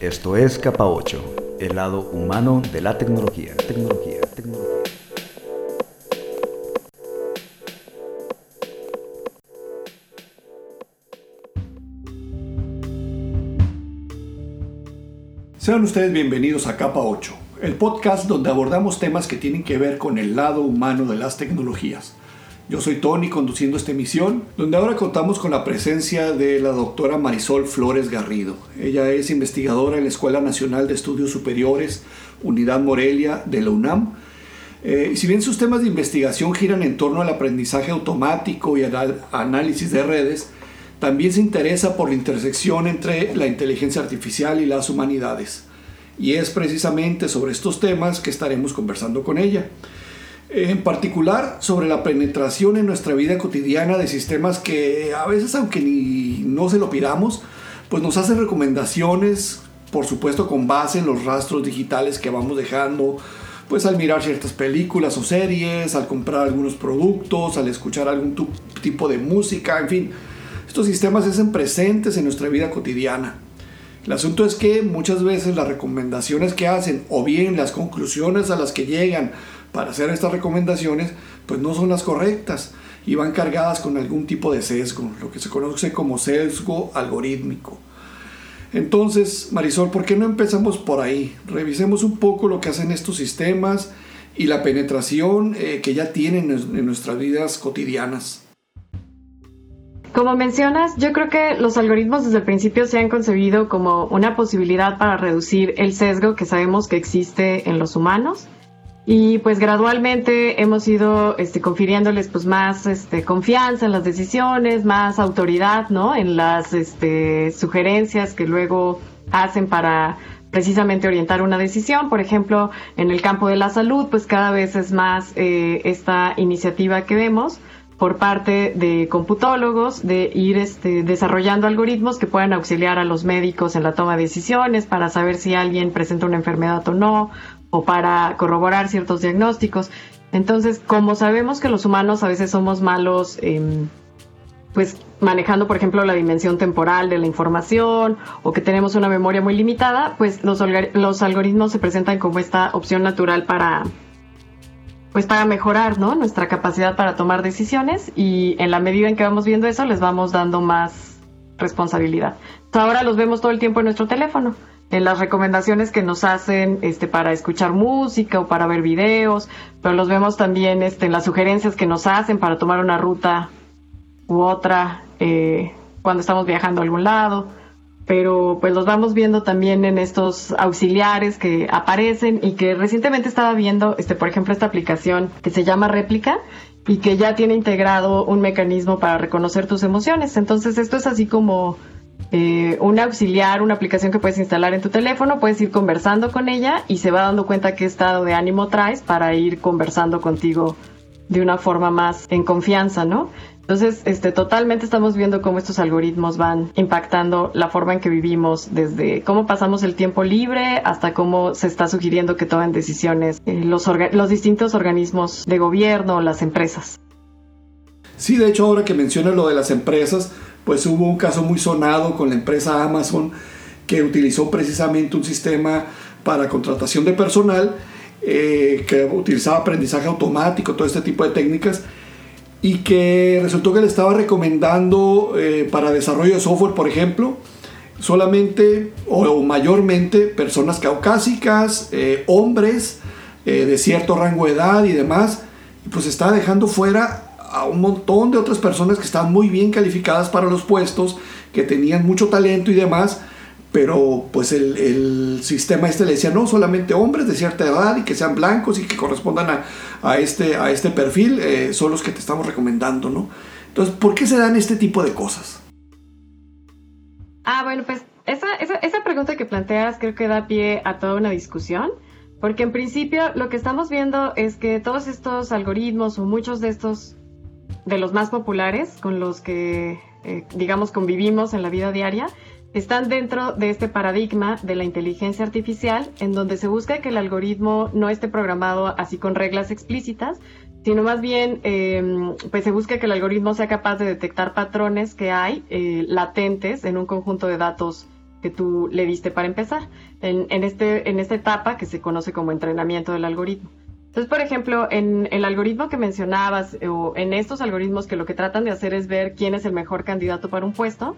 Esto es Capa 8, el lado humano de la tecnología. Tecnología, tecnología. Sean ustedes bienvenidos a Capa 8, el podcast donde abordamos temas que tienen que ver con el lado humano de las tecnologías. Yo soy Tony conduciendo esta emisión, donde ahora contamos con la presencia de la doctora Marisol Flores Garrido. Ella es investigadora en la Escuela Nacional de Estudios Superiores, Unidad Morelia de la UNAM. Eh, si bien sus temas de investigación giran en torno al aprendizaje automático y al análisis de redes, también se interesa por la intersección entre la inteligencia artificial y las humanidades. Y es precisamente sobre estos temas que estaremos conversando con ella. En particular sobre la penetración en nuestra vida cotidiana de sistemas que a veces, aunque ni no se lo pidamos, pues nos hacen recomendaciones, por supuesto con base en los rastros digitales que vamos dejando, pues al mirar ciertas películas o series, al comprar algunos productos, al escuchar algún tipo de música, en fin, estos sistemas se hacen presentes en nuestra vida cotidiana. El asunto es que muchas veces las recomendaciones que hacen o bien las conclusiones a las que llegan para hacer estas recomendaciones pues no son las correctas y van cargadas con algún tipo de sesgo, lo que se conoce como sesgo algorítmico. Entonces, Marisol, ¿por qué no empezamos por ahí? Revisemos un poco lo que hacen estos sistemas y la penetración eh, que ya tienen en nuestras vidas cotidianas. Como mencionas, yo creo que los algoritmos desde el principio se han concebido como una posibilidad para reducir el sesgo que sabemos que existe en los humanos y pues gradualmente hemos ido este, confiriéndoles pues más este, confianza en las decisiones, más autoridad, ¿no? En las este, sugerencias que luego hacen para precisamente orientar una decisión. Por ejemplo, en el campo de la salud, pues cada vez es más eh, esta iniciativa que vemos por parte de computólogos de ir este, desarrollando algoritmos que puedan auxiliar a los médicos en la toma de decisiones para saber si alguien presenta una enfermedad o no, o para corroborar ciertos diagnósticos. Entonces, como sabemos que los humanos a veces somos malos, pues manejando, por ejemplo, la dimensión temporal de la información o que tenemos una memoria muy limitada, pues los, los algoritmos se presentan como esta opción natural para pues para mejorar ¿no? nuestra capacidad para tomar decisiones y en la medida en que vamos viendo eso les vamos dando más responsabilidad. Ahora los vemos todo el tiempo en nuestro teléfono, en las recomendaciones que nos hacen este, para escuchar música o para ver videos, pero los vemos también este, en las sugerencias que nos hacen para tomar una ruta u otra eh, cuando estamos viajando a algún lado pero pues los vamos viendo también en estos auxiliares que aparecen y que recientemente estaba viendo, este, por ejemplo, esta aplicación que se llama Réplica y que ya tiene integrado un mecanismo para reconocer tus emociones. Entonces esto es así como eh, un auxiliar, una aplicación que puedes instalar en tu teléfono, puedes ir conversando con ella y se va dando cuenta qué estado de ánimo traes para ir conversando contigo de una forma más en confianza, ¿no? Entonces, este, totalmente estamos viendo cómo estos algoritmos van impactando la forma en que vivimos, desde cómo pasamos el tiempo libre hasta cómo se está sugiriendo que tomen decisiones eh, los, los distintos organismos de gobierno, las empresas. Sí, de hecho, ahora que mencionas lo de las empresas, pues hubo un caso muy sonado con la empresa Amazon que utilizó precisamente un sistema para contratación de personal eh, que utilizaba aprendizaje automático, todo este tipo de técnicas y que resultó que le estaba recomendando eh, para desarrollo de software, por ejemplo, solamente o, mayormente personas caucásicas, eh, hombres eh, de cierto rango de edad y demás, y pues está dejando fuera a un montón de otras personas que están muy bien calificadas para los puestos, que tenían mucho talento y demás, pero pues el, sistema este le decía, no, solamente hombres de cierta edad y que sean blancos y que correspondan a, este, a este perfil eh, son los que te estamos recomendando, ¿no? Entonces, ¿por qué se dan este tipo de cosas? Ah, bueno, pues esa, esa, esa pregunta que planteas creo que da pie a toda una discusión, porque en principio lo que estamos viendo es que todos estos algoritmos o muchos de estos, de los más populares con los que, eh, digamos, convivimos en la vida diaria, están dentro de este paradigma de la inteligencia artificial, en donde se busca que el algoritmo no esté programado así con reglas explícitas, sino más bien em, pues se busca que el algoritmo sea capaz de detectar patrones que hay eh, latentes en un conjunto de datos que tú le diste para empezar en, este, en esta etapa que se conoce como entrenamiento del algoritmo. Entonces, por ejemplo, en el algoritmo que mencionabas o en estos algoritmos que lo que tratan de hacer es ver quién es el mejor candidato para un puesto,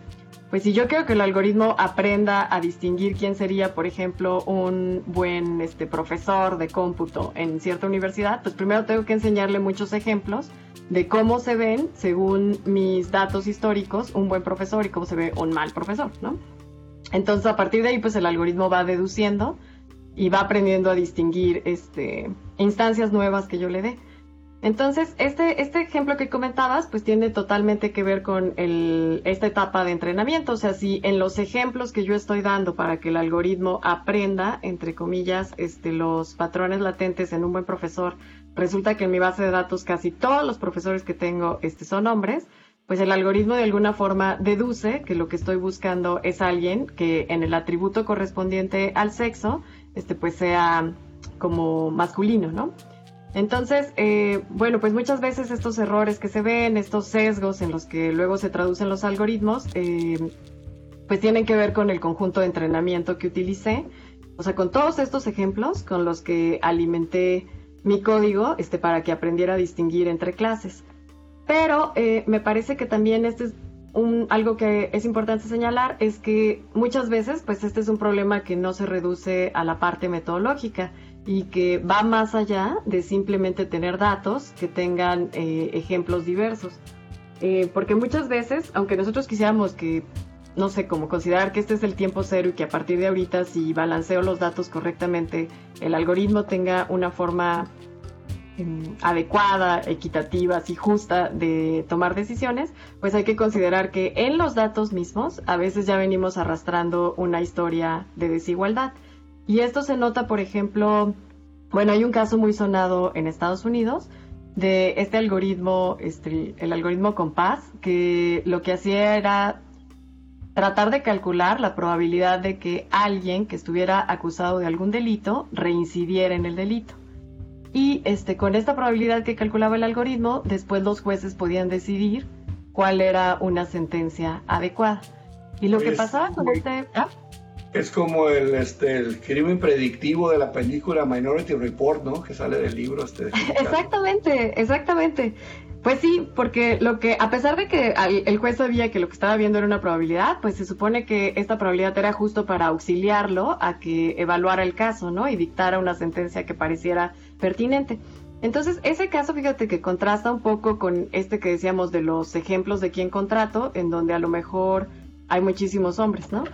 pues si yo quiero que el algoritmo aprenda a distinguir quién sería, por ejemplo, un buen este, profesor de cómputo en cierta universidad, pues primero tengo que enseñarle muchos ejemplos de cómo se ven, según mis datos históricos, un buen profesor y cómo se ve un mal profesor, ¿no? Entonces, a partir de ahí, pues el algoritmo va deduciendo y va aprendiendo a distinguir este, instancias nuevas que yo le dé. Entonces, este, este ejemplo que comentabas, pues tiene totalmente que ver con esta etapa de entrenamiento. O sea, si en los ejemplos que yo estoy dando para que el algoritmo aprenda, entre comillas, este, los patrones latentes en un buen profesor, resulta que en mi base de datos casi todos los profesores que tengo este, son hombres, pues el algoritmo de alguna forma deduce que lo que estoy buscando es alguien que en el atributo correspondiente al sexo, este, pues sea como masculino, ¿no? Entonces, eh, bueno, pues muchas veces estos errores que se ven, estos sesgos en los que luego se traducen los algoritmos, eh, pues tienen que ver con el conjunto de entrenamiento que utilicé. O sea, con todos estos ejemplos con los que alimenté mi código este, para que aprendiera a distinguir entre clases. Pero eh, me parece que también este es algo que es importante señalar, es que muchas veces, pues este es un problema que no se reduce a la parte metodológica y que va más allá de simplemente tener datos que tengan eh, ejemplos diversos. Eh, porque muchas veces, aunque nosotros quisiéramos que, no sé, como considerar que este es el tiempo cero y que a partir de ahorita si balanceo los datos correctamente, el algoritmo tenga una forma adecuada, equitativa, y justa de tomar decisiones, pues hay que considerar que en los datos mismos a veces ya venimos arrastrando una historia de desigualdad. Y esto se nota, por ejemplo, bueno, hay un caso muy sonado en Estados Unidos de este algoritmo, este, el algoritmo Compass, que lo que hacía era tratar de calcular la probabilidad de que alguien que estuviera acusado de algún delito reincidiera en el delito. Y este, con esta probabilidad que calculaba el algoritmo, después los jueces podían decidir cuál era una sentencia adecuada. Y lo que pasaba con este... ¿ah? Es como el, este, el crimen predictivo de la película Minority Report, ¿no? Que sale del libro. Este, exactamente, exactamente. Pues sí, porque lo que, a pesar de que el juez sabía que lo que estaba viendo era una probabilidad, pues se supone que esta probabilidad era justo para auxiliarlo a que evaluara el caso, ¿no? Y dictara una sentencia que pareciera pertinente. Entonces, ese caso, fíjate que contrasta un poco con este que decíamos de los ejemplos de quién contrato, en donde a lo mejor hay muchísimos hombres, ¿no?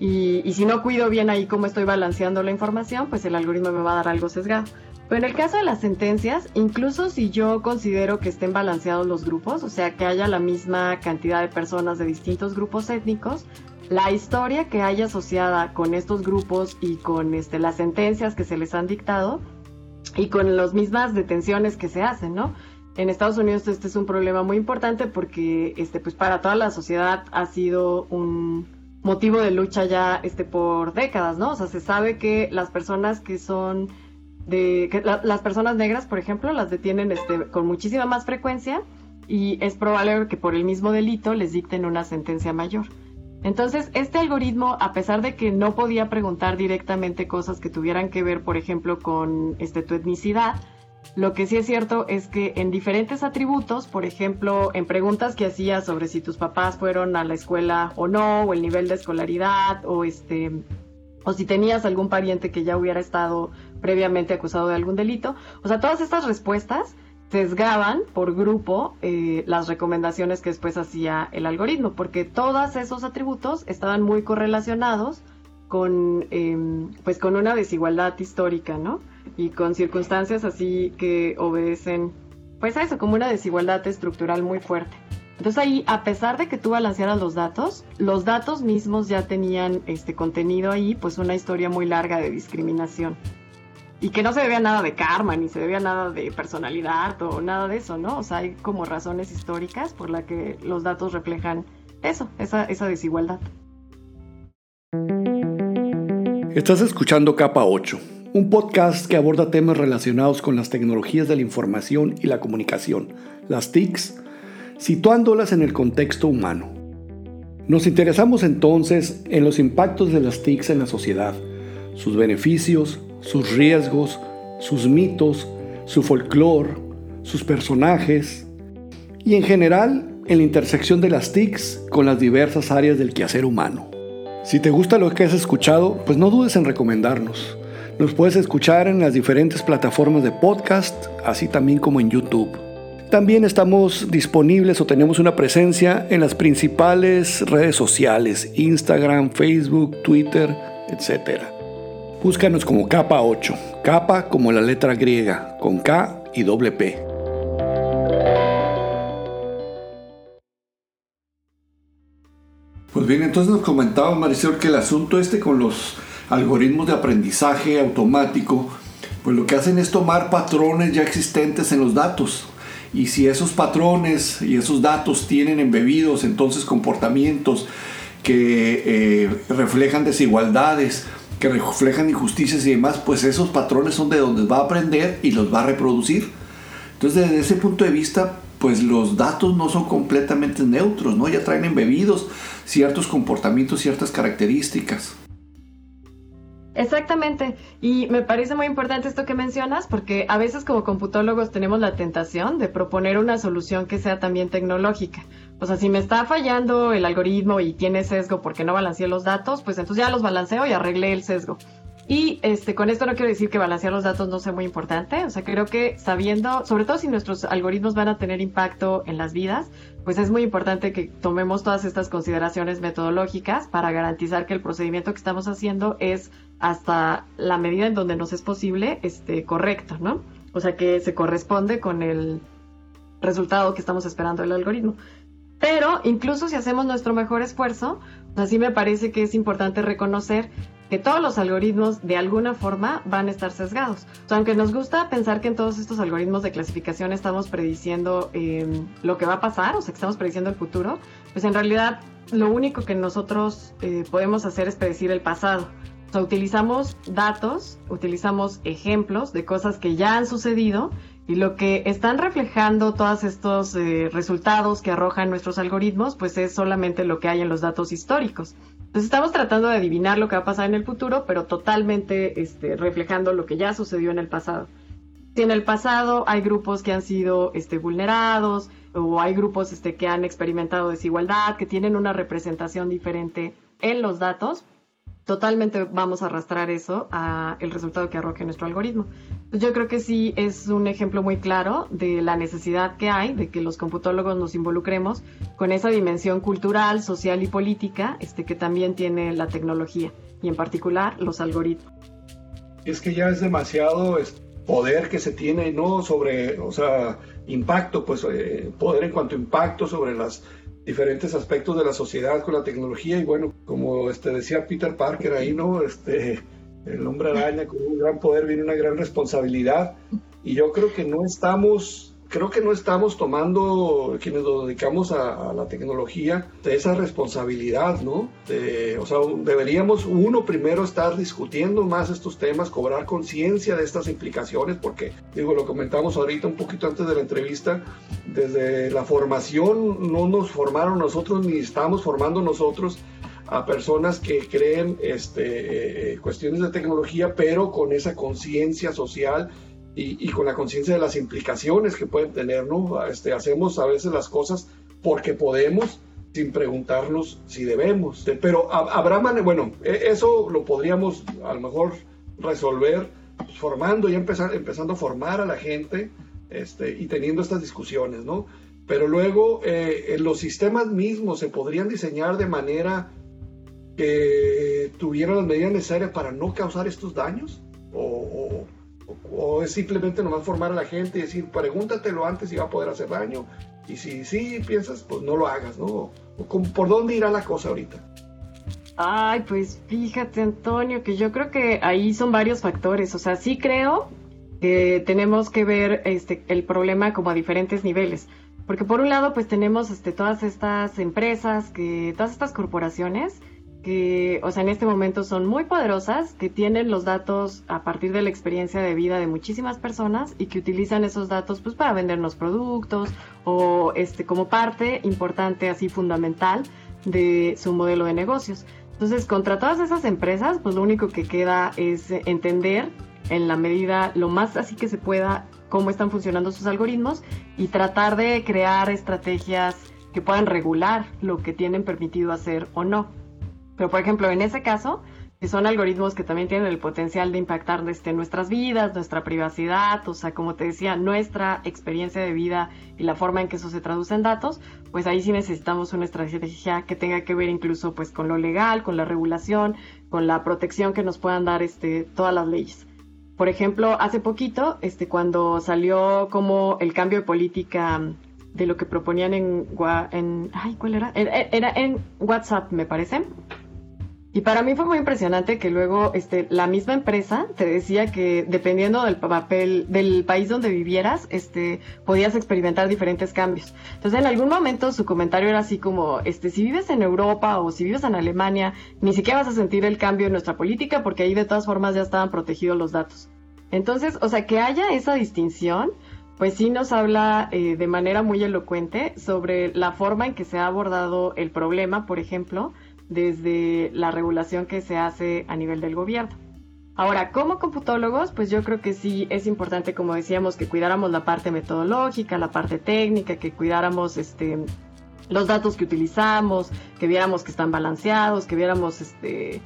Y, si no cuido bien ahí cómo estoy balanceando la información, pues el algoritmo me va a dar algo sesgado. Pero en el caso de las sentencias, incluso si yo considero que estén balanceados los grupos, o sea, que haya la misma cantidad de personas de distintos grupos étnicos, la historia que haya asociada con estos grupos y con este, las sentencias que se les han dictado y con las mismas detenciones que se hacen, ¿no? En Estados Unidos este es un problema muy importante porque este, pues para toda la sociedad ha sido un, motivo de lucha ya este, por décadas, ¿no? O sea, se sabe que las personas que son de que las personas negras, por ejemplo, las detienen este, con muchísima más frecuencia y es probable que por el mismo delito les dicten una sentencia mayor. Entonces, este algoritmo, a pesar de que no podía preguntar directamente cosas que tuvieran que ver, por ejemplo, con este, tu etnicidad, lo que sí es cierto es que en diferentes atributos, por ejemplo, en preguntas que hacía sobre si tus papás fueron a la escuela o no, o el nivel de escolaridad, o este, o si tenías algún pariente que ya hubiera estado previamente acusado de algún delito. O sea, todas estas respuestas sesgaban por grupo eh, las recomendaciones que después hacía el algoritmo, porque todos esos atributos estaban muy correlacionados con, em, pues con una desigualdad histórica, ¿no? y con circunstancias así que obedecen, pues a eso, como una desigualdad estructural muy fuerte. Entonces ahí, a pesar de que tú balancearas los datos, los datos mismos ya tenían este contenido ahí, pues una historia muy larga de discriminación. Y que no se debía nada de karma, ni se debía nada de personalidad o nada de eso, ¿no? O sea, hay como razones históricas por las que los datos reflejan eso, esa, esa desigualdad. Estás escuchando Capa 8 un podcast que aborda temas relacionados con las tecnologías de la información y la comunicación, las TICs, situándolas en el contexto humano. Nos interesamos entonces en los impactos de las TICs en la sociedad, sus beneficios, sus riesgos, sus mitos, su folclore, sus personajes y en general en la intersección de las TICs con las diversas áreas del quehacer humano. Si te gusta lo que has escuchado, pues no dudes en recomendarnos. Nos puedes escuchar en las diferentes plataformas de podcast, así también como en YouTube. También estamos disponibles o tenemos una presencia en las principales redes sociales, Instagram, Facebook, Twitter, etc. Búscanos como capa 8, capa como la letra griega, con K y doble P. Pues bien, entonces nos comentaba Marisol que el asunto este con los algoritmos de aprendizaje automático, pues lo que hacen es tomar patrones ya existentes en los datos. Y si esos patrones y esos datos tienen embebidos entonces comportamientos que eh, reflejan desigualdades, que reflejan injusticias y demás, pues esos patrones son de donde va a aprender y los va a reproducir. Entonces desde ese punto de vista, pues los datos no son completamente neutros, ¿no? Ya traen embebidos ciertos comportamientos, ciertas características. Exactamente, y me parece muy importante esto que mencionas porque a veces como computólogos tenemos la tentación de proponer una solución que sea también tecnológica. O sea, si me está fallando el algoritmo y tiene sesgo porque no balanceé los datos, pues entonces ya los balanceo y arreglé el sesgo. Y este, con esto no quiero decir que balancear los datos no sea muy importante, o sea, creo que sabiendo, sobre todo si nuestros algoritmos van a tener impacto en las vidas, pues es muy importante que tomemos todas estas consideraciones metodológicas para garantizar que el procedimiento que estamos haciendo es hasta la medida en donde nos es posible este, correcto, ¿no? O sea, que se corresponde con el resultado que estamos esperando del algoritmo. Pero incluso si hacemos nuestro mejor esfuerzo, así me parece que es importante reconocer que todos los algoritmos de alguna forma van a estar sesgados. O sea, aunque nos gusta pensar que en todos estos algoritmos de clasificación estamos prediciendo em, lo que va a pasar, o sea, que estamos prediciendo el futuro, pues en realidad lo único que nosotros eh, podemos hacer es predecir el pasado. O sea, utilizamos datos, utilizamos ejemplos de cosas que ya han sucedido y lo que están reflejando todos estos eh, resultados que arrojan nuestros algoritmos, pues es solamente lo que hay en los datos históricos. Entonces estamos tratando de adivinar lo que va a pasar en el futuro, pero totalmente este, reflejando lo que ya sucedió en el pasado. Si en el pasado hay grupos que han sido este, vulnerados o hay grupos este, que han experimentado desigualdad, que tienen una representación diferente en los datos, totalmente vamos a arrastrar eso a el resultado que arroje nuestro algoritmo. Yo creo que sí es un ejemplo muy claro de la necesidad que hay de que los computólogos nos involucremos con esa dimensión cultural, social y política este, que también tiene la tecnología y en particular los algoritmos. Es que ya es demasiado poder que se tiene, ¿no? Sobre, o sea, impacto, pues eh, poder en cuanto a impacto sobre las diferentes aspectos de la sociedad con la tecnología y bueno, como este, decía Peter Parker ahí, ¿no? Este, el hombre araña con un gran poder viene una gran responsabilidad y yo creo que no estamos creo que no estamos tomando, quienes nos dedicamos a, la tecnología, de esa responsabilidad, ¿no? o sea, deberíamos uno primero estar discutiendo más estos temas, cobrar conciencia de estas implicaciones, porque, digo, lo comentamos ahorita un poquito antes de la entrevista, desde la formación no nos formaron nosotros ni estamos formando nosotros a personas que creen este, eh, cuestiones de tecnología, pero con esa conciencia social y, con la conciencia de las implicaciones que pueden tener, ¿no? Este, hacemos a veces las cosas porque podemos sin preguntarnos si debemos. Pero habrá manera, bueno, e, eso lo podríamos a lo mejor resolver formando y empezar, empezando a formar a la gente este, y teniendo estas discusiones, ¿no? Pero luego eh, los sistemas mismos se podrían diseñar de manera que tuvieran las medidas necesarias para no causar estos daños o o es simplemente nomás formar a la gente y decir, pregúntatelo antes si va a poder hacer daño. Y si sí piensas, pues no lo hagas, ¿no? ¿Por dónde irá la cosa ahorita? Ay, pues fíjate, Antonio, que yo creo que ahí son varios factores. O sea, sí creo que tenemos que ver este, el problema como a diferentes niveles. Porque por un lado, pues tenemos este, todas estas empresas, que, todas estas corporaciones que, o sea, en este momento son muy poderosas, que tienen los datos a partir de la experiencia de vida de muchísimas personas y que utilizan esos datos pues para vendernos productos o este como parte importante así fundamental de su modelo de negocios. Entonces, contra todas esas empresas, pues lo único que queda es entender en la medida lo más así que se pueda cómo están funcionando sus algoritmos y tratar de crear estrategias que puedan regular lo que tienen permitido hacer o no. Pero por ejemplo, en ese caso, que son algoritmos que también tienen el potencial de impactar desde nuestras vidas, nuestra privacidad, o sea, como te decía, nuestra experiencia de vida y la forma en que eso se traduce en datos, pues ahí sí necesitamos una estrategia que tenga que ver incluso pues con lo legal, con la regulación, con la protección que nos puedan dar este, todas las leyes. Por ejemplo, hace poquito, este, cuando salió como el cambio de política de lo que proponían en, en ay, ¿cuál? Era en WhatsApp, me parece. Y para mí fue muy impresionante que luego este, la misma empresa te decía que dependiendo del papel, del país donde vivieras, este, podías experimentar diferentes cambios. Entonces en algún momento su comentario era así como, este, si vives en Europa o si vives en Alemania, ni siquiera vas a sentir el cambio en nuestra política porque ahí de todas formas ya estaban protegidos los datos. Entonces, o sea, que haya esa distinción, pues sí nos habla eh, de manera muy elocuente sobre la forma en que se ha abordado el problema, por ejemplo, desde la regulación que se hace a nivel del gobierno. Ahora, como computólogos, pues yo creo que sí es importante, como decíamos, que cuidáramos la parte metodológica, la parte técnica, que cuidáramos este, los datos que utilizamos, que viéramos que están balanceados, que viéramos, este,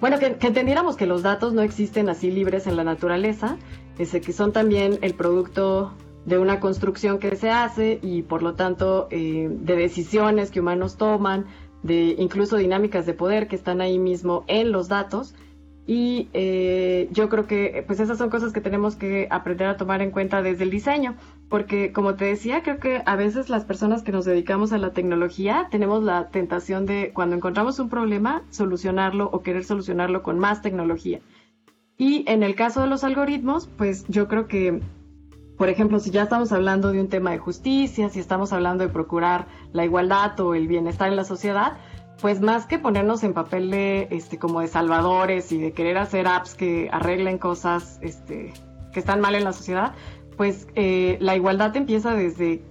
bueno, que, entendiéramos que los datos no existen así libres en la naturaleza, ese, que son también el producto de una construcción que se hace y por lo tanto eh, de decisiones que humanos toman, de incluso dinámicas de poder que están ahí mismo en los datos. Y eh, yo creo que pues esas son cosas que tenemos que aprender a tomar en cuenta desde el diseño, porque como te decía, creo que a veces las personas que nos dedicamos a la tecnología tenemos la tentación de cuando encontramos un problema, solucionarlo o querer solucionarlo con más tecnología. Y en el caso de los algoritmos, pues yo creo que por ejemplo, si ya estamos hablando de un tema de justicia, si estamos hablando de procurar la igualdad o el bienestar en la sociedad, pues más que ponernos en papel de este como de salvadores y de querer hacer apps que arreglen cosas este, que están mal en la sociedad, pues eh, la igualdad empieza desde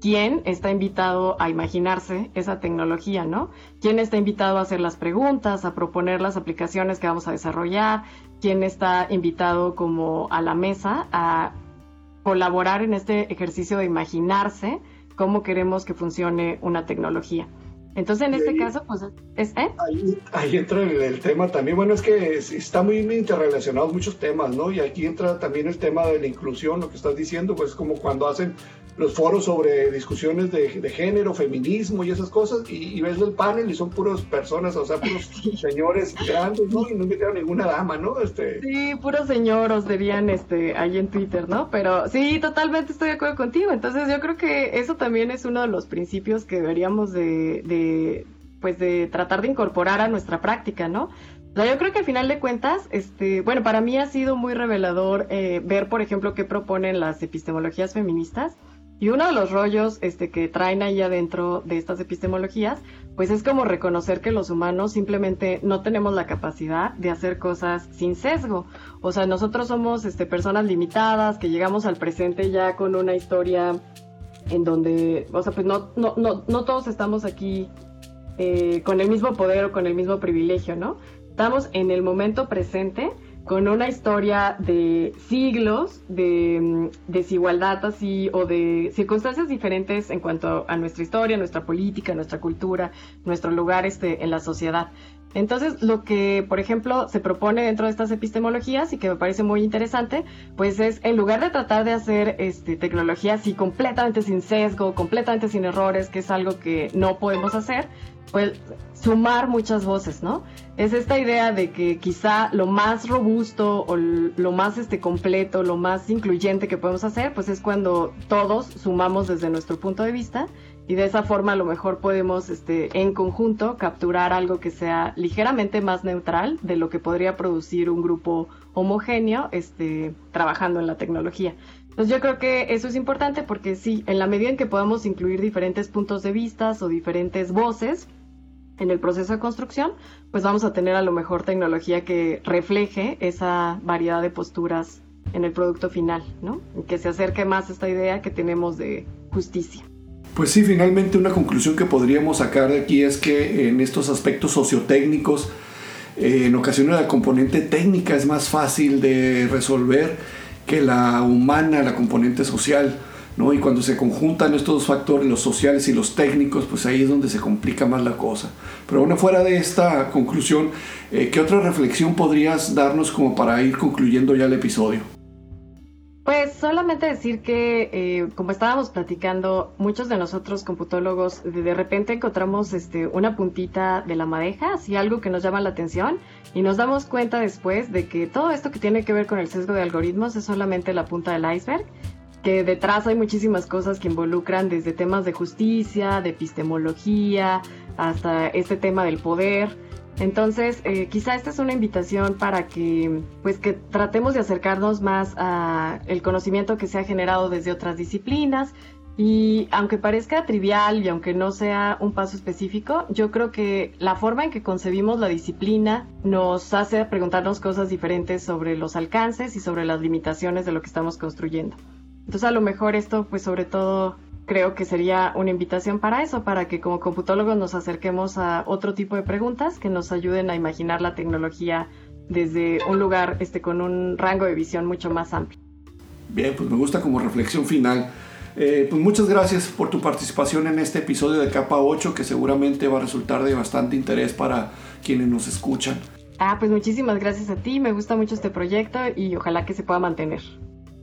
quién está invitado a imaginarse esa tecnología, ¿no? ¿Quién está invitado a hacer las preguntas, a proponer las aplicaciones que vamos a desarrollar? ¿Quién está invitado como a la mesa a colaborar en este ejercicio de imaginarse cómo queremos que funcione una tecnología. Entonces, en este caso, pues, es... ¿eh? Ahí, entra el, tema también. Bueno, es que está muy interrelacionados muchos temas, ¿no? Y aquí entra también el tema de la inclusión, lo que estás diciendo, pues como cuando hacen los foros sobre discusiones de, género, feminismo y esas cosas, y, ves el panel y son puras personas, o sea, puros señores grandes, ¿no? Y no metieron ninguna dama, ¿no? Este... Sí, puros señoros dirían este, ahí en Twitter, ¿no? Pero sí, totalmente estoy de acuerdo contigo. Entonces yo creo que eso también es uno de los principios que deberíamos de pues de tratar de incorporar a nuestra práctica, ¿no? yo creo que al final de cuentas, este, bueno, para mí ha sido muy revelador eh, ver, por ejemplo, qué proponen las epistemologías feministas. Y uno de los rollos este, que traen ahí adentro de estas epistemologías, pues es como reconocer que los humanos simplemente no tenemos la capacidad de hacer cosas sin sesgo. O sea, nosotros somos este, personas limitadas, que llegamos al presente ya con una historia en donde, o sea, pues no, no, no, no todos estamos aquí eh, con el mismo poder o con el mismo privilegio, ¿no? Estamos en el momento presente con una historia de siglos de mm, desigualdad así o de circunstancias diferentes en cuanto a nuestra historia, nuestra política, nuestra cultura, nuestro lugar este, en la sociedad. Entonces, lo que, por ejemplo, se propone dentro de estas epistemologías y que me parece muy interesante, pues es en lugar de tratar de hacer este, tecnología así completamente sin sesgo, completamente sin errores, que es algo que no podemos hacer, pues sumar muchas voces, ¿no? Es esta idea de que quizá lo más robusto o lo más este completo, lo más incluyente que podemos hacer, pues es cuando todos sumamos desde nuestro punto de vista y de esa forma a lo mejor podemos este en conjunto capturar algo que sea ligeramente más neutral de lo que podría producir un grupo homogéneo este trabajando en la tecnología. Entonces yo creo que eso es importante porque sí, en la medida en que podamos incluir diferentes puntos de vista o diferentes voces, en el proceso de construcción, pues vamos a tener a lo mejor tecnología que refleje esa variedad de posturas en el producto final, ¿no? Que se acerque más a esta idea que tenemos de justicia. Pues sí, finalmente una conclusión que podríamos sacar de aquí es que en estos aspectos sociotécnicos, eh, en ocasiones la componente técnica es más fácil de resolver que la humana, la componente social. ¿No? Y cuando se conjuntan estos dos factores, los sociales y los técnicos, pues ahí es donde se complica más la cosa. Pero bueno, fuera de esta conclusión, eh, ¿qué otra reflexión podrías darnos como para ir concluyendo ya el episodio? Pues solamente decir que, eh, como estábamos platicando, muchos de nosotros computólogos de repente encontramos este, una puntita de la madeja, así algo que nos llama la atención, y nos damos cuenta después de que todo esto que tiene que ver con el sesgo de algoritmos es solamente la punta del iceberg, que detrás hay muchísimas cosas que involucran desde temas de justicia, de epistemología, hasta este tema del poder. Entonces, eh, quizá esta es una invitación para que, pues, que tratemos de acercarnos más a el conocimiento que se ha generado desde otras disciplinas. Y aunque parezca trivial y aunque no sea un paso específico, yo creo que la forma en que concebimos la disciplina nos hace preguntarnos cosas diferentes sobre los alcances y sobre las limitaciones de lo que estamos construyendo. Entonces, a lo mejor esto, pues, sobre todo creo que sería una invitación para eso, para que como computólogos nos acerquemos a otro tipo de preguntas que nos ayuden a imaginar la tecnología desde un lugar este, con un rango de visión mucho más amplio. Bien, pues me gusta como reflexión final. Eh, pues muchas gracias por tu participación en este episodio de Capa 8 que seguramente va a resultar de bastante interés para quienes nos escuchan. Ah, pues muchísimas gracias a ti, me gusta mucho este proyecto y ojalá que se pueda mantener.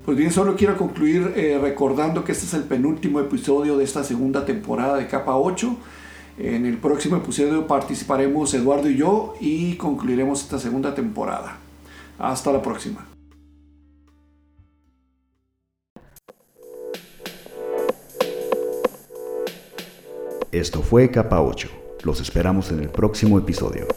Pues bien, solo quiero concluir eh, recordando que este es el penúltimo episodio de esta segunda temporada de Capa 8. En el próximo episodio participaremos Eduardo y yo y concluiremos esta segunda temporada. Hasta la próxima. Esto fue Capa 8. Los esperamos en el próximo episodio.